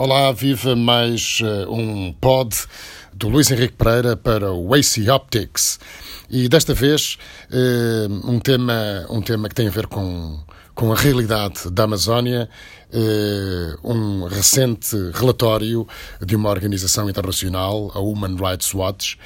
Olá, viva mais uh, um pod do Luís Henrique Pereira para o AC Optics. E desta vez uh, um, tema, um tema que tem a ver com, com a realidade da Amazónia, uh, um recente relatório de uma organização internacional, a Human Rights Watch,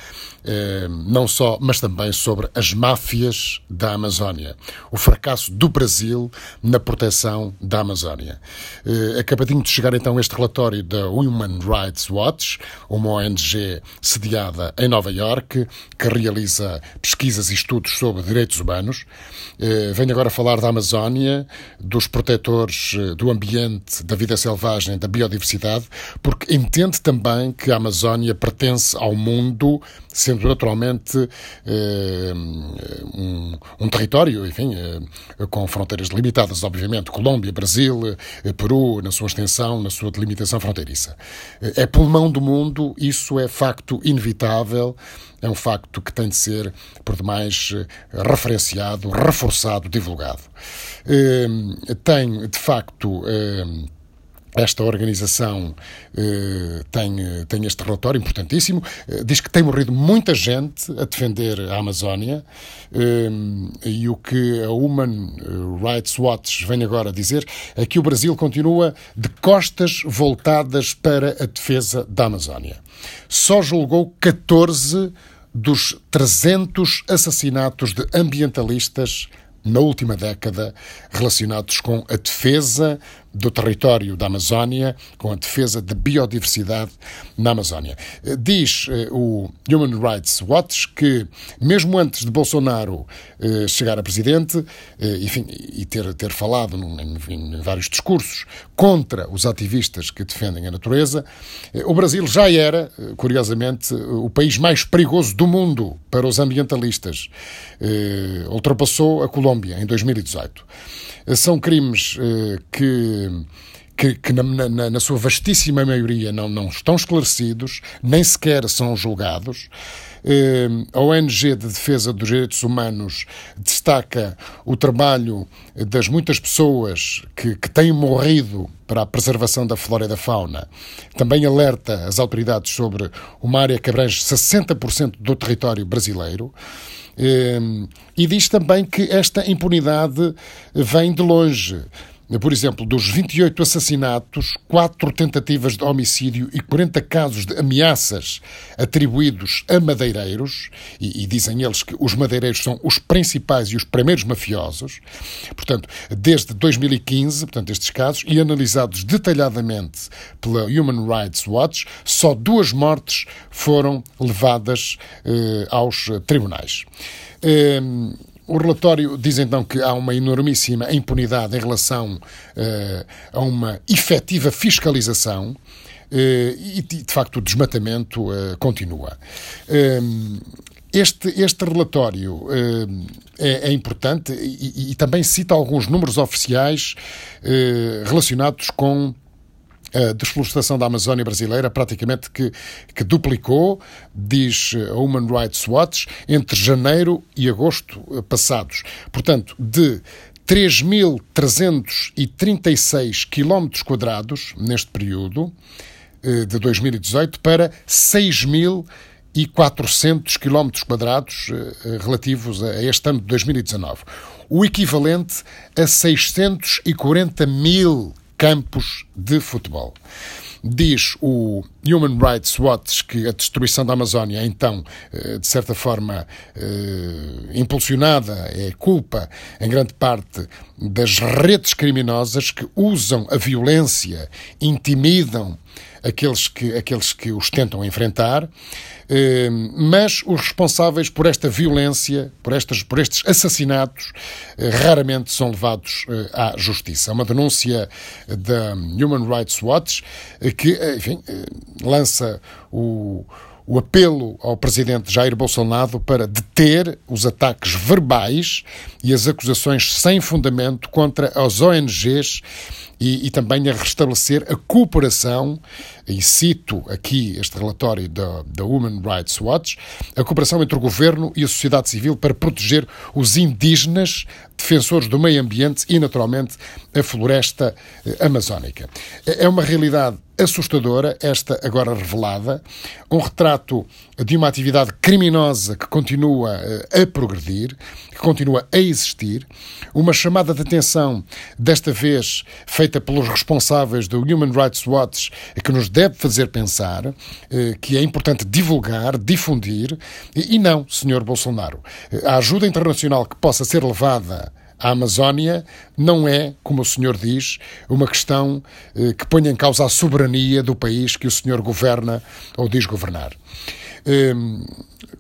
eh, não só, mas também sobre as máfias da Amazónia, o fracasso do Brasil na proteção da Amazónia. Eh, acabadinho de chegar então este relatório da Human Rights Watch, uma ONG sediada em Nova York, que realiza pesquisas e estudos sobre direitos humanos. Eh, venho agora falar da Amazónia, dos protetores do ambiente, da vida selvagem, da biodiversidade, porque entende também que a Amazónia pertence ao mundo, sendo naturalmente eh, um, um, território, enfim, eh, com fronteiras limitadas, obviamente, Colômbia, Brasil, eh, Peru, na sua extensão, na sua delimitação fronteiriça. É pulmão do mundo, isso é facto inevitável, é um facto que tem de ser, por demais, referenciado, reforçado, divulgado. Tem, de facto, esta organização eh, tem, tem este relatório importantíssimo. Eh, diz que tem morrido muita gente a defender a Amazónia eh, e o que a Human Rights Watch vem agora dizer é que o Brasil continua de costas voltadas para a defesa da Amazónia. Só julgou 14 dos 300 assassinatos de ambientalistas na última década relacionados com a defesa do território da Amazónia, com a defesa da biodiversidade na Amazónia. Eh, diz eh, o Human Rights Watch que, mesmo antes de Bolsonaro eh, chegar a presidente enfim, e ter, ter falado em, em, vários discursos contra os ativistas que defendem a natureza, o Brasil já era, curiosamente, o país mais perigoso do mundo para os ambientalistas. Ultrapassou a Colômbia em 2018. São crimes que que, que na, na, na, sua vastíssima maioria não, não estão esclarecidos, nem sequer são julgados. Eh, a ONG de Defesa dos Direitos Humanos destaca o trabalho das muitas pessoas que, que têm morrido para a preservação da flora e da fauna. Também alerta as autoridades sobre uma área que abrange 60% do território brasileiro. Eh, e diz também que esta impunidade vem de longe. Por exemplo, dos 28 assassinatos, 4 tentativas de homicídio e 40 casos de ameaças atribuídos a madeireiros, e, e, dizem eles que os madeireiros são os principais e os primeiros mafiosos, portanto, desde 2015, portanto, estes casos, e analisados detalhadamente pela Human Rights Watch, só duas mortes foram levadas eh, aos tribunais. Eh, o relatório diz então que há uma enormíssima impunidade em relação uh, a uma efetiva fiscalização. Uh, e, de facto, o desmatamento uh, continua. Este, este relatório é, é, importante e, e, também cita alguns números oficiais relacionados com a desflorestação da Amazónia brasileira praticamente que, que duplicou, diz a Human Rights Watch, entre janeiro e agosto eh, passados. Portanto, de 3.336 quilómetros quadrados neste período eh, de 2018 para 6.000 e 400 quilómetros quadrados eh, relativos a este ano de 2019. O equivalente a 640 mil campos de futebol. Diz o Human Rights Watch que a destruição da Amazónia é então, eh, de certa forma, eh, impulsionada, é culpa, em grande parte, das redes criminosas que usam a violência, intimidam aqueles que, aqueles que os tentam enfrentar, eh, mas os responsáveis por esta violência, por, estas, por estes assassinatos, raramente são levados à justiça. É uma denúncia da Human Rights Watch que, enfim, lança o o apelo ao presidente Jair Bolsonaro para deter os ataques verbais e as acusações sem fundamento contra as ONGs e, e também a restabelecer a cooperação, e cito aqui este relatório da, da Human Rights Watch, a cooperação entre o governo e a sociedade civil para proteger os indígenas, defensores do meio ambiente e, naturalmente, a floresta eh, amazónica. É uma realidade assustadora, esta agora revelada, um retrato de uma atividade criminosa que continua eh, a progredir, que continua a existir, uma chamada de atenção, desta vez feita pelos responsáveis do Human Rights Watch, que nos deve fazer pensar eh, que é importante divulgar, difundir, e não, Sr. Bolsonaro, a ajuda internacional que possa ser levada a Amazónia não é, como o senhor diz, uma questão eh, que ponha em causa a soberania do país que o senhor governa ou diz governar. Eh,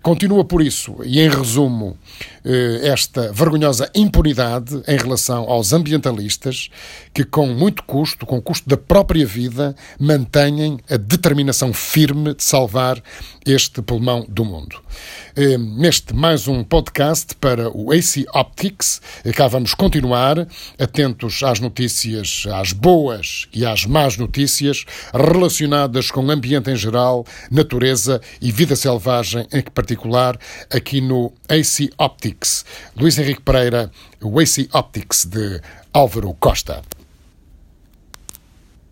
continua por isso, e em resumo, eh, esta vergonhosa impunidade em relação aos ambientalistas que, com muito custo, com o custo da própria vida, mantêm a determinação firme de salvar este pulmão do mundo. Eh, neste mais um podcast para o AC Optics, eh, cá vamos continuar atentos às notícias, às boas e às más notícias relacionadas com o ambiente em geral, natureza e vida selvagem em particular, aqui no AC Optics. Luís Henrique Pereira, o AC Optics de Álvaro Costa.